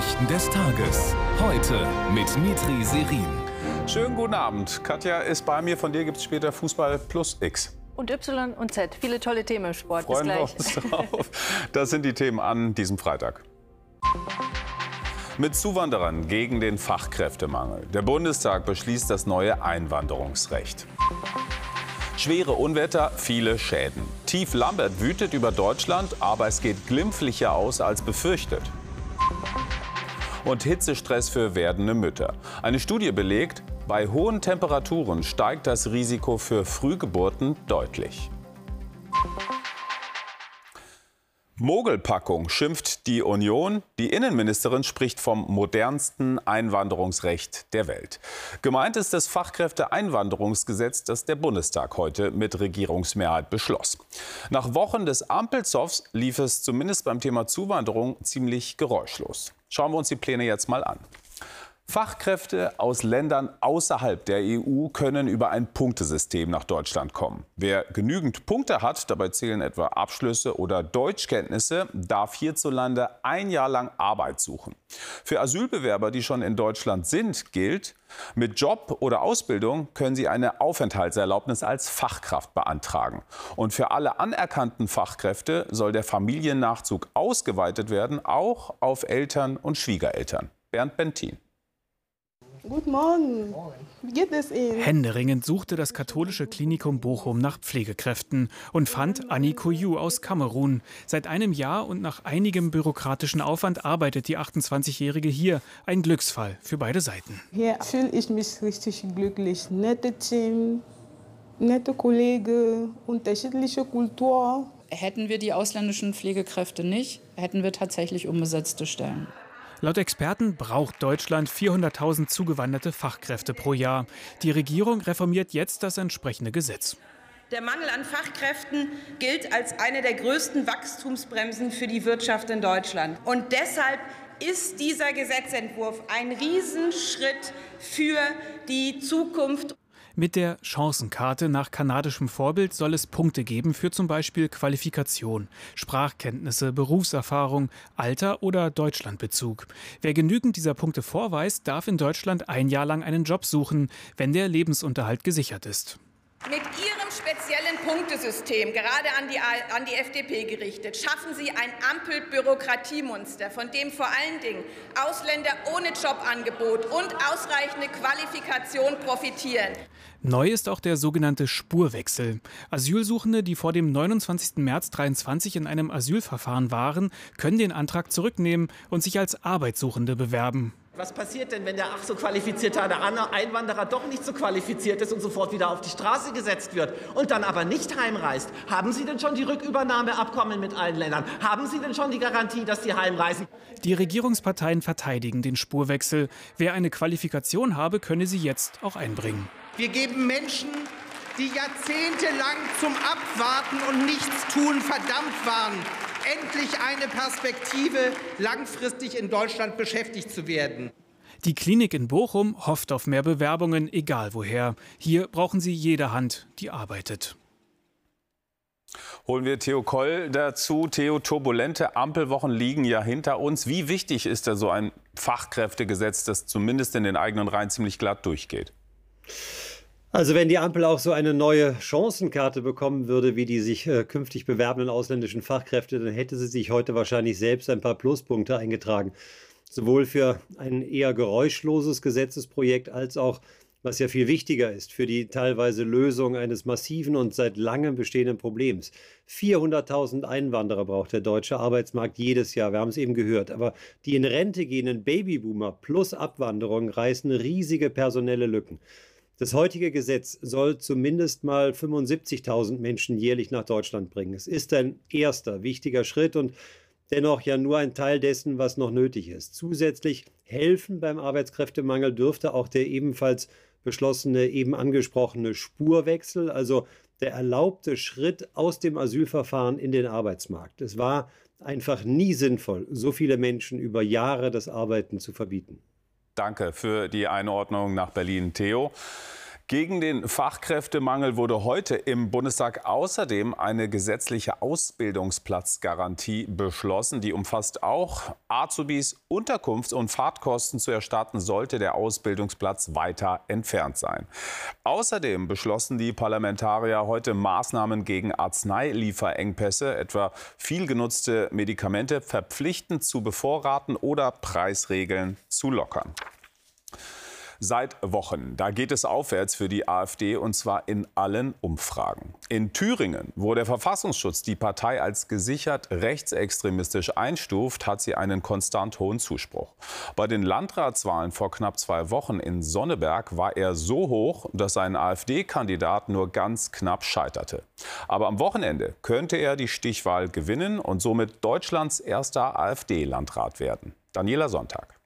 Nachrichten des Tages. Heute mit Mitri Serin. Schönen guten Abend. Katja ist bei mir. Von dir gibt es später Fußball plus X. Und Y und Z. Viele tolle Themen im Sport. Freuen Bis wir gleich. uns drauf. Das sind die Themen an diesem Freitag. Mit Zuwanderern gegen den Fachkräftemangel. Der Bundestag beschließt das neue Einwanderungsrecht. Schwere Unwetter, viele Schäden. Tief Lambert wütet über Deutschland, aber es geht glimpflicher aus als befürchtet. Und Hitzestress für werdende Mütter. Eine Studie belegt, bei hohen Temperaturen steigt das Risiko für Frühgeburten deutlich. Mogelpackung schimpft die Union. Die Innenministerin spricht vom modernsten Einwanderungsrecht der Welt. Gemeint ist das Fachkräfteeinwanderungsgesetz, das der Bundestag heute mit Regierungsmehrheit beschloss. Nach Wochen des Ampelzoffs lief es zumindest beim Thema Zuwanderung ziemlich geräuschlos. Schauen wir uns die Pläne jetzt mal an. Fachkräfte aus Ländern außerhalb der EU können über ein Punktesystem nach Deutschland kommen. Wer genügend Punkte hat, dabei zählen etwa Abschlüsse oder Deutschkenntnisse, darf hierzulande ein Jahr lang Arbeit suchen. Für Asylbewerber, die schon in Deutschland sind, gilt, mit Job oder Ausbildung können sie eine Aufenthaltserlaubnis als Fachkraft beantragen. Und für alle anerkannten Fachkräfte soll der Familiennachzug ausgeweitet werden, auch auf Eltern und Schwiegereltern. Bernd Bentin. Guten Morgen. Wie geht es Ihnen? Händeringend suchte das katholische Klinikum Bochum nach Pflegekräften und fand Annie Koyu aus Kamerun. Seit einem Jahr und nach einigem bürokratischen Aufwand arbeitet die 28-Jährige hier. Ein Glücksfall für beide Seiten. Hier fühle ich mich richtig glücklich. Nette Team, nette Kollegen, unterschiedliche Kultur. Hätten wir die ausländischen Pflegekräfte nicht, hätten wir tatsächlich unbesetzte Stellen. Laut Experten braucht Deutschland 400.000 zugewanderte Fachkräfte pro Jahr. Die Regierung reformiert jetzt das entsprechende Gesetz. Der Mangel an Fachkräften gilt als eine der größten Wachstumsbremsen für die Wirtschaft in Deutschland. Und deshalb ist dieser Gesetzentwurf ein Riesenschritt für die Zukunft. Mit der Chancenkarte nach kanadischem Vorbild soll es Punkte geben für zum Beispiel Qualifikation, Sprachkenntnisse, Berufserfahrung, Alter oder Deutschlandbezug. Wer genügend dieser Punkte vorweist, darf in Deutschland ein Jahr lang einen Job suchen, wenn der Lebensunterhalt gesichert ist. Mit Ihrem speziellen Punktesystem, gerade an die, an die FDP gerichtet, schaffen Sie ein Ampelbürokratiemonster, von dem vor allen Dingen Ausländer ohne Jobangebot und ausreichende Qualifikation profitieren. Neu ist auch der sogenannte Spurwechsel. Asylsuchende, die vor dem 29. März 23 in einem Asylverfahren waren, können den Antrag zurücknehmen und sich als Arbeitssuchende bewerben. Was passiert denn, wenn der ach so qualifizierte Einwanderer doch nicht so qualifiziert ist und sofort wieder auf die Straße gesetzt wird und dann aber nicht heimreist? Haben Sie denn schon die Rückübernahmeabkommen mit allen Ländern? Haben Sie denn schon die Garantie, dass Sie heimreisen? Die Regierungsparteien verteidigen den Spurwechsel. Wer eine Qualifikation habe, könne sie jetzt auch einbringen. Wir geben Menschen, die jahrzehntelang zum Abwarten und Nichtstun verdammt waren, endlich eine Perspektive, langfristig in Deutschland beschäftigt zu werden. Die Klinik in Bochum hofft auf mehr Bewerbungen, egal woher. Hier brauchen sie jede Hand, die arbeitet. Holen wir Theo Koll dazu. Theo, turbulente Ampelwochen liegen ja hinter uns. Wie wichtig ist da so ein Fachkräftegesetz, das zumindest in den eigenen Reihen ziemlich glatt durchgeht? Also wenn die Ampel auch so eine neue Chancenkarte bekommen würde, wie die sich äh, künftig bewerbenden ausländischen Fachkräfte, dann hätte sie sich heute wahrscheinlich selbst ein paar Pluspunkte eingetragen. Sowohl für ein eher geräuschloses Gesetzesprojekt als auch, was ja viel wichtiger ist, für die teilweise Lösung eines massiven und seit langem bestehenden Problems. 400.000 Einwanderer braucht der deutsche Arbeitsmarkt jedes Jahr, wir haben es eben gehört. Aber die in Rente gehenden Babyboomer plus Abwanderung reißen riesige personelle Lücken. Das heutige Gesetz soll zumindest mal 75.000 Menschen jährlich nach Deutschland bringen. Es ist ein erster wichtiger Schritt und dennoch ja nur ein Teil dessen, was noch nötig ist. Zusätzlich helfen beim Arbeitskräftemangel dürfte auch der ebenfalls beschlossene, eben angesprochene Spurwechsel, also der erlaubte Schritt aus dem Asylverfahren in den Arbeitsmarkt. Es war einfach nie sinnvoll, so viele Menschen über Jahre das Arbeiten zu verbieten. Danke für die Einordnung nach Berlin, Theo. Gegen den Fachkräftemangel wurde heute im Bundestag außerdem eine gesetzliche Ausbildungsplatzgarantie beschlossen. Die umfasst auch Azubis Unterkunfts- und Fahrtkosten zu erstatten, sollte der Ausbildungsplatz weiter entfernt sein. Außerdem beschlossen die Parlamentarier heute Maßnahmen gegen Arzneilieferengpässe, etwa viel genutzte Medikamente verpflichtend zu bevorraten oder Preisregeln zu lockern seit Wochen. Da geht es aufwärts für die AfD und zwar in allen Umfragen. In Thüringen, wo der Verfassungsschutz die Partei als gesichert rechtsextremistisch einstuft, hat sie einen konstant hohen Zuspruch. Bei den Landratswahlen vor knapp zwei Wochen in Sonneberg war er so hoch, dass sein AfD-Kandidat nur ganz knapp scheiterte. Aber am Wochenende könnte er die Stichwahl gewinnen und somit Deutschlands erster AfD-Landrat werden. Daniela Sonntag.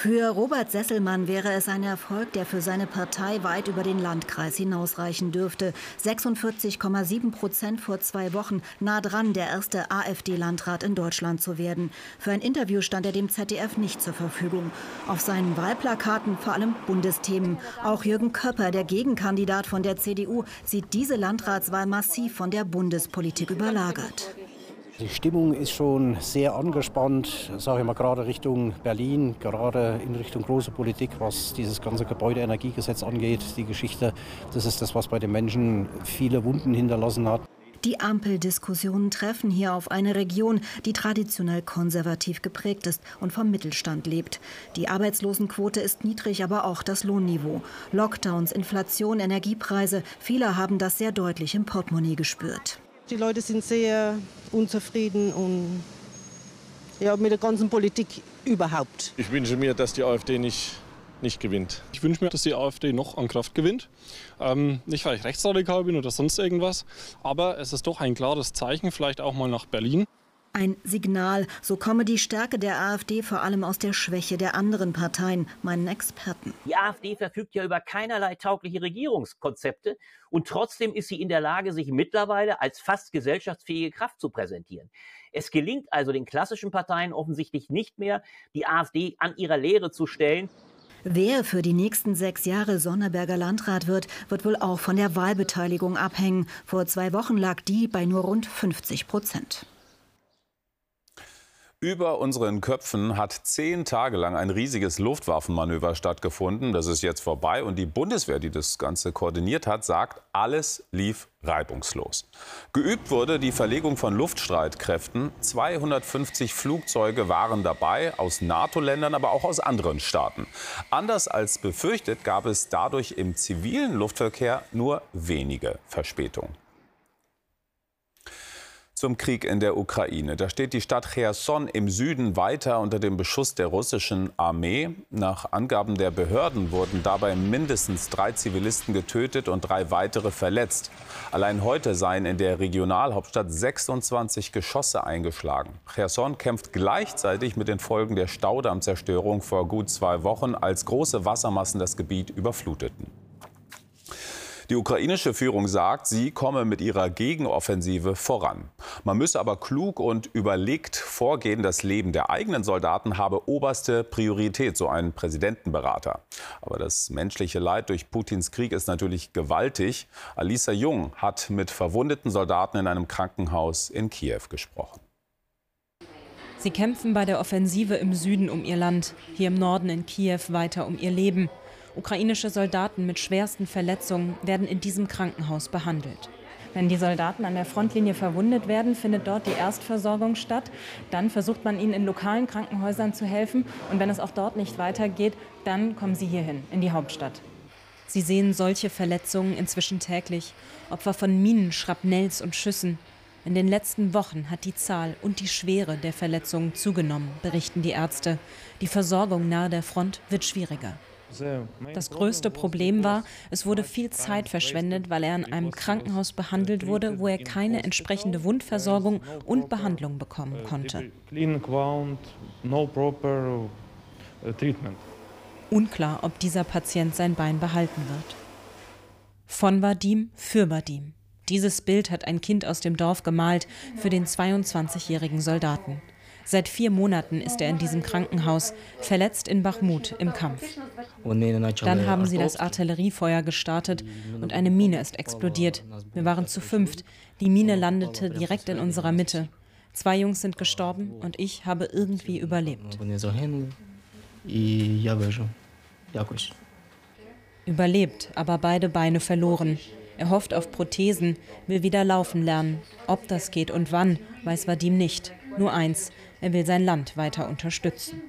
Für Robert Sesselmann wäre es ein Erfolg, der für seine Partei weit über den Landkreis hinausreichen dürfte. 46,7 Prozent vor zwei Wochen, nah dran, der erste AfD-Landrat in Deutschland zu werden. Für ein Interview stand er dem ZDF nicht zur Verfügung. Auf seinen Wahlplakaten vor allem Bundesthemen. Auch Jürgen Köpper, der Gegenkandidat von der CDU, sieht diese Landratswahl massiv von der Bundespolitik überlagert. Die Stimmung ist schon sehr angespannt, sage ich mal, gerade Richtung Berlin, gerade in Richtung große Politik, was dieses ganze Gebäudeenergiegesetz angeht. Die Geschichte, das ist das, was bei den Menschen viele Wunden hinterlassen hat. Die Ampeldiskussionen treffen hier auf eine Region, die traditionell konservativ geprägt ist und vom Mittelstand lebt. Die Arbeitslosenquote ist niedrig, aber auch das Lohnniveau. Lockdowns, Inflation, Energiepreise, viele haben das sehr deutlich im Portemonnaie gespürt. Die Leute sind sehr unzufrieden und ja, mit der ganzen Politik überhaupt. Ich wünsche mir, dass die AfD nicht, nicht gewinnt. Ich wünsche mir, dass die AfD noch an Kraft gewinnt. Ähm, nicht, weil ich rechtsradikal bin oder sonst irgendwas, aber es ist doch ein klares Zeichen, vielleicht auch mal nach Berlin. Ein Signal, so komme die Stärke der AfD vor allem aus der Schwäche der anderen Parteien, meinen Experten. Die AfD verfügt ja über keinerlei taugliche Regierungskonzepte und trotzdem ist sie in der Lage, sich mittlerweile als fast gesellschaftsfähige Kraft zu präsentieren. Es gelingt also den klassischen Parteien offensichtlich nicht mehr, die AfD an ihrer Lehre zu stellen. Wer für die nächsten sechs Jahre Sonneberger Landrat wird, wird wohl auch von der Wahlbeteiligung abhängen. Vor zwei Wochen lag die bei nur rund 50 Prozent. Über unseren Köpfen hat zehn Tage lang ein riesiges Luftwaffenmanöver stattgefunden. Das ist jetzt vorbei und die Bundeswehr, die das Ganze koordiniert hat, sagt, alles lief reibungslos. Geübt wurde die Verlegung von Luftstreitkräften. 250 Flugzeuge waren dabei, aus NATO-Ländern, aber auch aus anderen Staaten. Anders als befürchtet gab es dadurch im zivilen Luftverkehr nur wenige Verspätungen. Zum Krieg in der Ukraine. Da steht die Stadt Cherson im Süden weiter unter dem Beschuss der russischen Armee. Nach Angaben der Behörden wurden dabei mindestens drei Zivilisten getötet und drei weitere verletzt. Allein heute seien in der Regionalhauptstadt 26 Geschosse eingeschlagen. Cherson kämpft gleichzeitig mit den Folgen der Staudammzerstörung vor gut zwei Wochen, als große Wassermassen das Gebiet überfluteten. Die ukrainische Führung sagt, sie komme mit ihrer Gegenoffensive voran. Man müsse aber klug und überlegt vorgehen. Das Leben der eigenen Soldaten habe oberste Priorität, so ein Präsidentenberater. Aber das menschliche Leid durch Putins Krieg ist natürlich gewaltig. Alisa Jung hat mit verwundeten Soldaten in einem Krankenhaus in Kiew gesprochen. Sie kämpfen bei der Offensive im Süden um ihr Land, hier im Norden in Kiew weiter um ihr Leben. Ukrainische Soldaten mit schwersten Verletzungen werden in diesem Krankenhaus behandelt. Wenn die Soldaten an der Frontlinie verwundet werden, findet dort die Erstversorgung statt. Dann versucht man ihnen in lokalen Krankenhäusern zu helfen. Und wenn es auch dort nicht weitergeht, dann kommen sie hierhin, in die Hauptstadt. Sie sehen solche Verletzungen inzwischen täglich. Opfer von Minen, Schrapnells und Schüssen. In den letzten Wochen hat die Zahl und die Schwere der Verletzungen zugenommen, berichten die Ärzte. Die Versorgung nahe der Front wird schwieriger. Das größte Problem war, es wurde viel Zeit verschwendet, weil er in einem Krankenhaus behandelt wurde, wo er keine entsprechende Wundversorgung und Behandlung bekommen konnte. Unklar, ob dieser Patient sein Bein behalten wird. Von Vadim für Vadim. Dieses Bild hat ein Kind aus dem Dorf gemalt für den 22-jährigen Soldaten. Seit vier Monaten ist er in diesem Krankenhaus, verletzt in Bachmut im Kampf. Dann haben sie das Artilleriefeuer gestartet und eine Mine ist explodiert. Wir waren zu fünft. Die Mine landete direkt in unserer Mitte. Zwei Jungs sind gestorben und ich habe irgendwie überlebt. Überlebt, aber beide Beine verloren. Er hofft auf Prothesen, will wieder laufen lernen. Ob das geht und wann, weiß Vadim nicht. Nur eins, er will sein Land weiter unterstützen.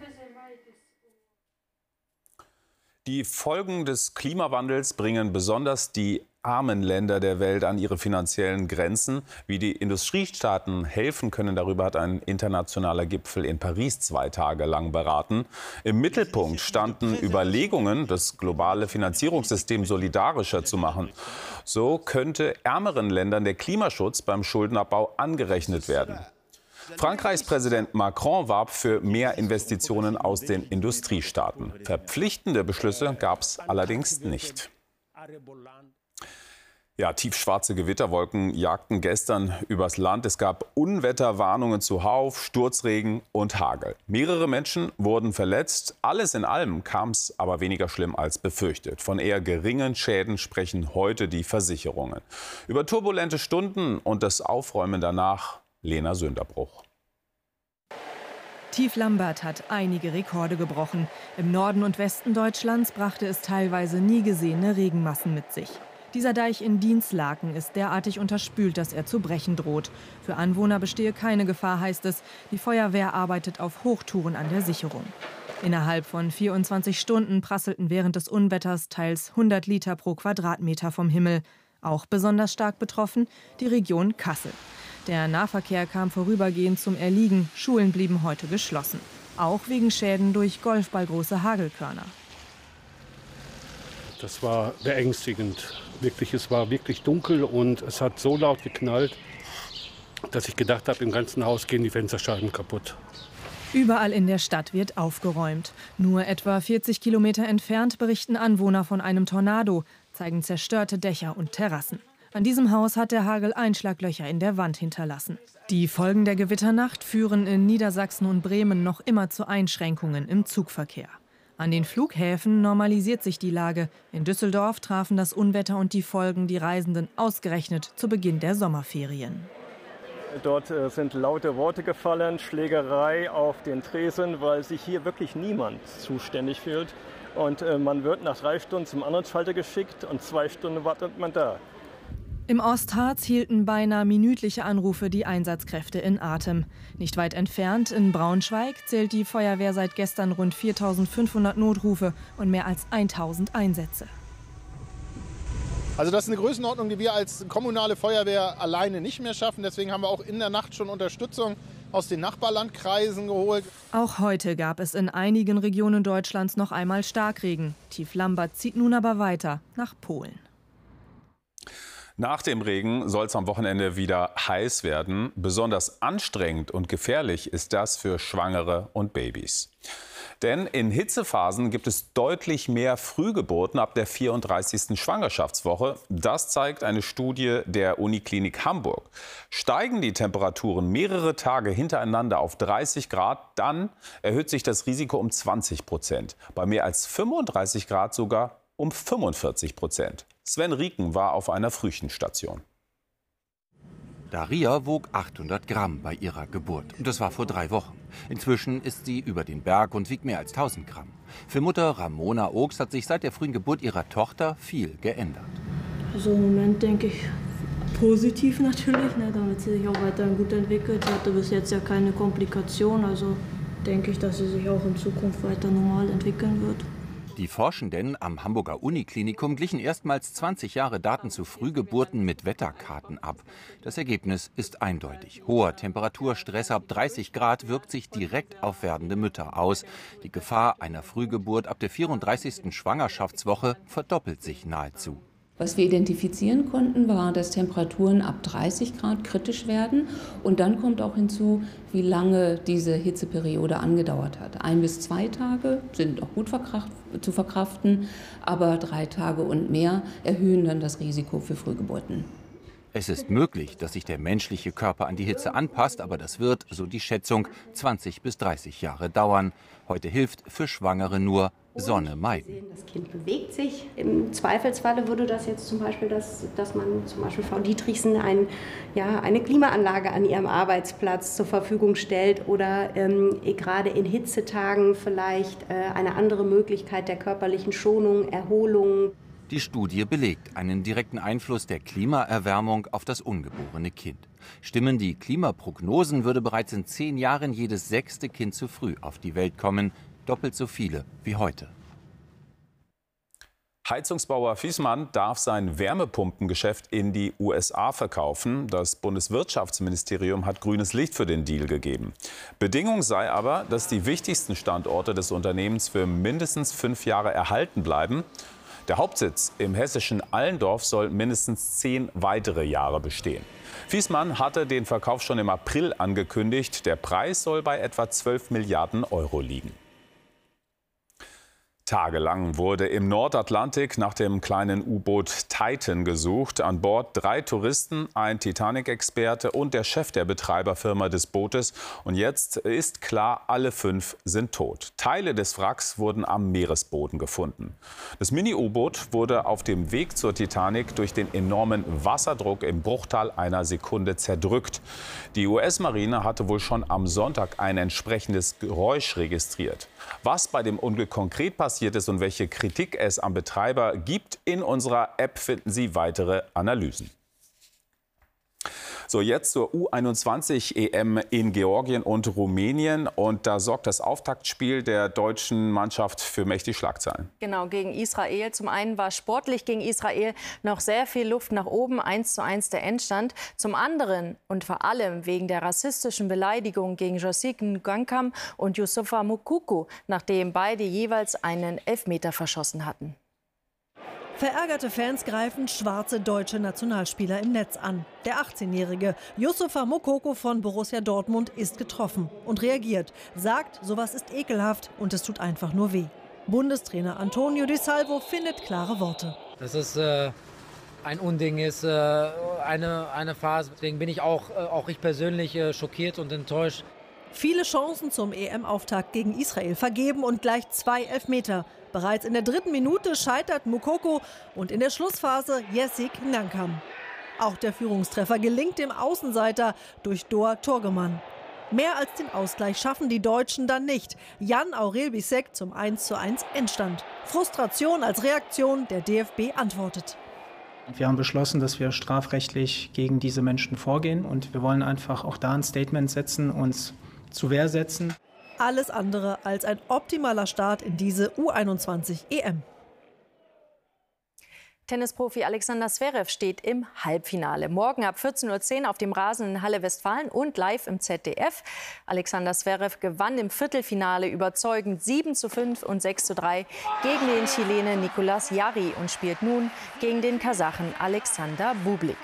Die Folgen des Klimawandels bringen besonders die armen Länder der Welt an ihre finanziellen Grenzen. Wie die Industriestaaten helfen können, darüber hat ein internationaler Gipfel in Paris zwei Tage lang beraten. Im Mittelpunkt standen Überlegungen, das globale Finanzierungssystem solidarischer zu machen. So könnte ärmeren Ländern der Klimaschutz beim Schuldenabbau angerechnet werden. Frankreichs Präsident Macron warb für mehr Investitionen aus den Industriestaaten. Verpflichtende Beschlüsse gab es allerdings nicht. Ja, tiefschwarze Gewitterwolken jagten gestern übers Land. Es gab Unwetterwarnungen zuhauf, Sturzregen und Hagel. Mehrere Menschen wurden verletzt. Alles in allem kam es aber weniger schlimm als befürchtet. Von eher geringen Schäden sprechen heute die Versicherungen. Über turbulente Stunden und das Aufräumen danach Lena Sünderbruch. Tief Lambert hat einige Rekorde gebrochen. Im Norden und Westen Deutschlands brachte es teilweise nie gesehene Regenmassen mit sich. Dieser Deich in Dienstlaken ist derartig unterspült, dass er zu brechen droht. Für Anwohner bestehe keine Gefahr, heißt es. Die Feuerwehr arbeitet auf Hochtouren an der Sicherung. Innerhalb von 24 Stunden prasselten während des Unwetters teils 100 Liter pro Quadratmeter vom Himmel. Auch besonders stark betroffen die Region Kassel. Der Nahverkehr kam vorübergehend zum Erliegen. Schulen blieben heute geschlossen. Auch wegen Schäden durch golfballgroße Hagelkörner. Das war beängstigend. Wirklich, es war wirklich dunkel und es hat so laut geknallt, dass ich gedacht habe, im ganzen Haus gehen die Fensterscheiben kaputt. Überall in der Stadt wird aufgeräumt. Nur etwa 40 Kilometer entfernt berichten Anwohner von einem Tornado, zeigen zerstörte Dächer und Terrassen. An diesem Haus hat der Hagel Einschlaglöcher in der Wand hinterlassen. Die Folgen der Gewitternacht führen in Niedersachsen und Bremen noch immer zu Einschränkungen im Zugverkehr. An den Flughäfen normalisiert sich die Lage. In Düsseldorf trafen das Unwetter und die Folgen die Reisenden ausgerechnet zu Beginn der Sommerferien. Dort äh, sind laute Worte gefallen, Schlägerei auf den Tresen, weil sich hier wirklich niemand zuständig fühlt. Und äh, man wird nach drei Stunden zum anderen Schalter geschickt und zwei Stunden wartet man da. Im Ostharz hielten beinahe minütliche Anrufe die Einsatzkräfte in Atem. Nicht weit entfernt, in Braunschweig, zählt die Feuerwehr seit gestern rund 4500 Notrufe und mehr als 1000 Einsätze. Also das ist eine Größenordnung, die wir als kommunale Feuerwehr alleine nicht mehr schaffen. Deswegen haben wir auch in der Nacht schon Unterstützung aus den Nachbarlandkreisen geholt. Auch heute gab es in einigen Regionen Deutschlands noch einmal Starkregen. Tief Lambert zieht nun aber weiter nach Polen. Nach dem Regen soll es am Wochenende wieder heiß werden. Besonders anstrengend und gefährlich ist das für Schwangere und Babys. Denn in Hitzephasen gibt es deutlich mehr Frühgeburten ab der 34. Schwangerschaftswoche. Das zeigt eine Studie der Uniklinik Hamburg. Steigen die Temperaturen mehrere Tage hintereinander auf 30 Grad, dann erhöht sich das Risiko um 20 Prozent. Bei mehr als 35 Grad sogar um 45 Prozent. Sven Rieken war auf einer Frühchenstation. Daria wog 800 Gramm bei ihrer Geburt. Und das war vor drei Wochen. Inzwischen ist sie über den Berg und wiegt mehr als 1000 Gramm. Für Mutter Ramona Oaks hat sich seit der frühen Geburt ihrer Tochter viel geändert. Also im Moment denke ich positiv natürlich, ne, damit sie sich auch weiterhin gut entwickelt. Sie hatte bis jetzt ja keine Komplikation, also denke ich, dass sie sich auch in Zukunft weiter normal entwickeln wird. Die Forschenden am Hamburger Uniklinikum glichen erstmals 20 Jahre Daten zu Frühgeburten mit Wetterkarten ab. Das Ergebnis ist eindeutig. Hoher Temperaturstress ab 30 Grad wirkt sich direkt auf werdende Mütter aus. Die Gefahr einer Frühgeburt ab der 34. Schwangerschaftswoche verdoppelt sich nahezu. Was wir identifizieren konnten, war, dass Temperaturen ab 30 Grad kritisch werden. Und dann kommt auch hinzu, wie lange diese Hitzeperiode angedauert hat. Ein bis zwei Tage sind auch gut zu verkraften, aber drei Tage und mehr erhöhen dann das Risiko für Frühgeburten. Es ist möglich, dass sich der menschliche Körper an die Hitze anpasst, aber das wird, so die Schätzung, 20 bis 30 Jahre dauern. Heute hilft für Schwangere nur Sonne meiden. Das Kind bewegt sich. Im Zweifelsfalle würde das jetzt zum Beispiel, dass, dass man zum Beispiel Frau Dietrichsen ein, ja, eine Klimaanlage an ihrem Arbeitsplatz zur Verfügung stellt oder ähm, gerade in Hitzetagen vielleicht äh, eine andere Möglichkeit der körperlichen Schonung, Erholung. Die Studie belegt einen direkten Einfluss der Klimaerwärmung auf das ungeborene Kind. Stimmen die Klimaprognosen, würde bereits in zehn Jahren jedes sechste Kind zu früh auf die Welt kommen, doppelt so viele wie heute. Heizungsbauer Fiesmann darf sein Wärmepumpengeschäft in die USA verkaufen. Das Bundeswirtschaftsministerium hat grünes Licht für den Deal gegeben. Bedingung sei aber, dass die wichtigsten Standorte des Unternehmens für mindestens fünf Jahre erhalten bleiben. Der Hauptsitz im hessischen Allendorf soll mindestens zehn weitere Jahre bestehen. Fiesmann hatte den Verkauf schon im April angekündigt. Der Preis soll bei etwa 12 Milliarden Euro liegen. Tagelang wurde im Nordatlantik nach dem kleinen U-Boot Titan gesucht. An Bord drei Touristen, ein Titanic-Experte und der Chef der Betreiberfirma des Bootes. Und jetzt ist klar, alle fünf sind tot. Teile des Wracks wurden am Meeresboden gefunden. Das Mini-U-Boot wurde auf dem Weg zur Titanic durch den enormen Wasserdruck im Bruchteil einer Sekunde zerdrückt. Die US-Marine hatte wohl schon am Sonntag ein entsprechendes Geräusch registriert. Was bei dem Unglück konkret passiert ist und welche Kritik es am Betreiber gibt, in unserer App finden Sie weitere Analysen. So, jetzt zur U21 EM in Georgien und Rumänien. Und da sorgt das Auftaktspiel der deutschen Mannschaft für mächtige Schlagzeilen. Genau, gegen Israel. Zum einen war sportlich gegen Israel noch sehr viel Luft nach oben, 1 zu 1 der Endstand. Zum anderen und vor allem wegen der rassistischen Beleidigung gegen Josik Ngankam und Yusufa Mukuku, nachdem beide jeweils einen Elfmeter verschossen hatten. Verärgerte Fans greifen schwarze deutsche Nationalspieler im Netz an. Der 18-jährige Yusufa Mokoko von Borussia Dortmund ist getroffen und reagiert, sagt, sowas ist ekelhaft und es tut einfach nur weh. Bundestrainer Antonio Di Salvo findet klare Worte. Das ist äh, ein Unding, ist äh, eine, eine Phase. Deswegen bin ich auch, äh, auch ich persönlich äh, schockiert und enttäuscht. Viele Chancen zum EM-Auftakt gegen Israel vergeben und gleich zwei Elfmeter. Bereits in der dritten Minute scheitert Mukoko und in der Schlussphase Jessik Nankam. Auch der Führungstreffer gelingt dem Außenseiter durch Doa Torgemann. Mehr als den Ausgleich schaffen die Deutschen dann nicht. Jan Aurel Bisek zum 1:1 Endstand. Frustration als Reaktion, der DFB antwortet. Wir haben beschlossen, dass wir strafrechtlich gegen diese Menschen vorgehen und wir wollen einfach auch da ein Statement setzen, uns zu Wehr setzen alles andere als ein optimaler Start in diese U21 EM. Tennisprofi Alexander Zverev steht im Halbfinale. Morgen ab 14.10 Uhr auf dem Rasen in Halle Westfalen und live im ZDF. Alexander Zverev gewann im Viertelfinale überzeugend 7 zu 5 und 6 zu 3 gegen den Chilenen Nicolas Jarry und spielt nun gegen den Kasachen Alexander Bublik.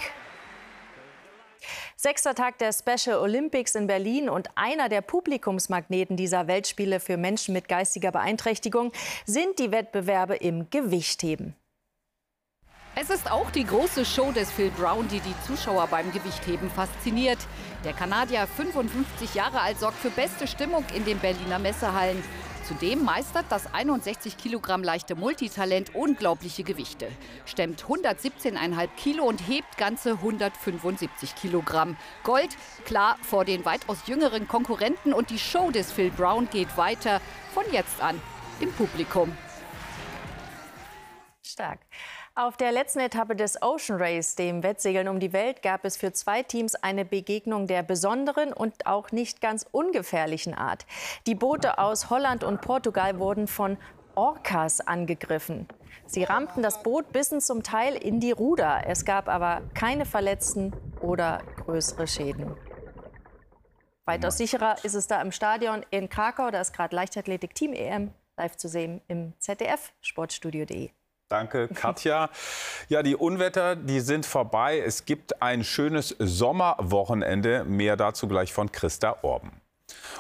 Sechster Tag der Special Olympics in Berlin und einer der Publikumsmagneten dieser Weltspiele für Menschen mit geistiger Beeinträchtigung sind die Wettbewerbe im Gewichtheben. Es ist auch die große Show des Phil Brown, die die Zuschauer beim Gewichtheben fasziniert. Der Kanadier, 55 Jahre alt, sorgt für beste Stimmung in den Berliner Messehallen. Zudem meistert das 61 Kilogramm leichte Multitalent unglaubliche Gewichte, stemmt 117,5 Kilo und hebt ganze 175 Kilogramm. Gold, klar vor den weitaus jüngeren Konkurrenten und die Show des Phil Brown geht weiter, von jetzt an im Publikum. Stark. Auf der letzten Etappe des Ocean Race, dem Wettsegeln um die Welt, gab es für zwei Teams eine Begegnung der besonderen und auch nicht ganz ungefährlichen Art. Die Boote aus Holland und Portugal wurden von Orcas angegriffen. Sie rammten das Boot bis zum Teil in die Ruder. Es gab aber keine Verletzten oder größere Schäden. Weitaus sicherer ist es da im Stadion in Krakau. Da ist gerade Leichtathletik Team EM live zu sehen im ZDF Sportstudio.de. Danke, Katja. Ja, die Unwetter, die sind vorbei. Es gibt ein schönes Sommerwochenende. Mehr dazu gleich von Christa Orben.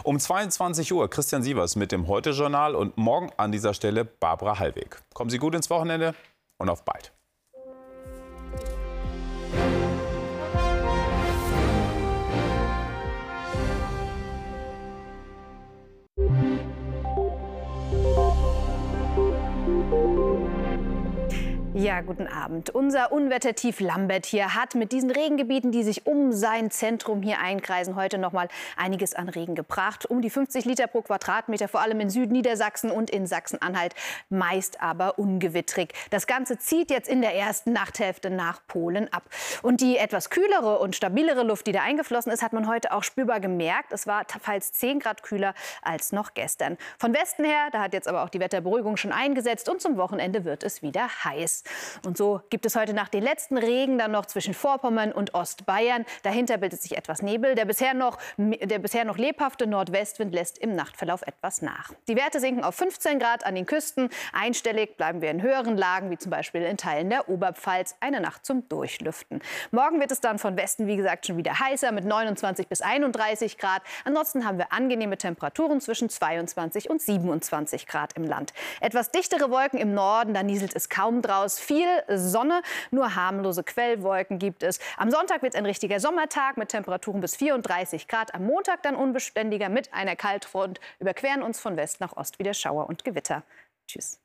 Um 22 Uhr Christian Sievers mit dem Heute-Journal und morgen an dieser Stelle Barbara Hallweg. Kommen Sie gut ins Wochenende und auf bald. Ja, guten Abend. Unser Unwettertief Lambert hier hat mit diesen Regengebieten, die sich um sein Zentrum hier einkreisen, heute noch mal einiges an Regen gebracht. Um die 50 Liter pro Quadratmeter, vor allem in Südniedersachsen und in Sachsen-Anhalt, meist aber ungewittrig. Das Ganze zieht jetzt in der ersten Nachthälfte nach Polen ab. Und die etwas kühlere und stabilere Luft, die da eingeflossen ist, hat man heute auch spürbar gemerkt. Es war teils 10 Grad kühler als noch gestern. Von Westen her, da hat jetzt aber auch die Wetterberuhigung schon eingesetzt und zum Wochenende wird es wieder heiß. Und so gibt es heute nach den letzten Regen dann noch zwischen Vorpommern und Ostbayern. Dahinter bildet sich etwas Nebel. Der bisher noch, der bisher noch lebhafte Nordwestwind lässt im Nachtverlauf etwas nach. Die Werte sinken auf 15 Grad an den Küsten. Einstellig bleiben wir in höheren Lagen, wie zum Beispiel in Teilen der Oberpfalz. Eine Nacht zum Durchlüften. Morgen wird es dann von Westen, wie gesagt, schon wieder heißer mit 29 bis 31 Grad. Ansonsten haben wir angenehme Temperaturen zwischen 22 und 27 Grad im Land. Etwas dichtere Wolken im Norden, da nieselt es kaum draus. Viel Sonne, nur harmlose Quellwolken gibt es. Am Sonntag wird es ein richtiger Sommertag mit Temperaturen bis 34 Grad. Am Montag dann unbeständiger mit einer Kaltfront. Überqueren uns von West nach Ost wieder Schauer und Gewitter. Tschüss.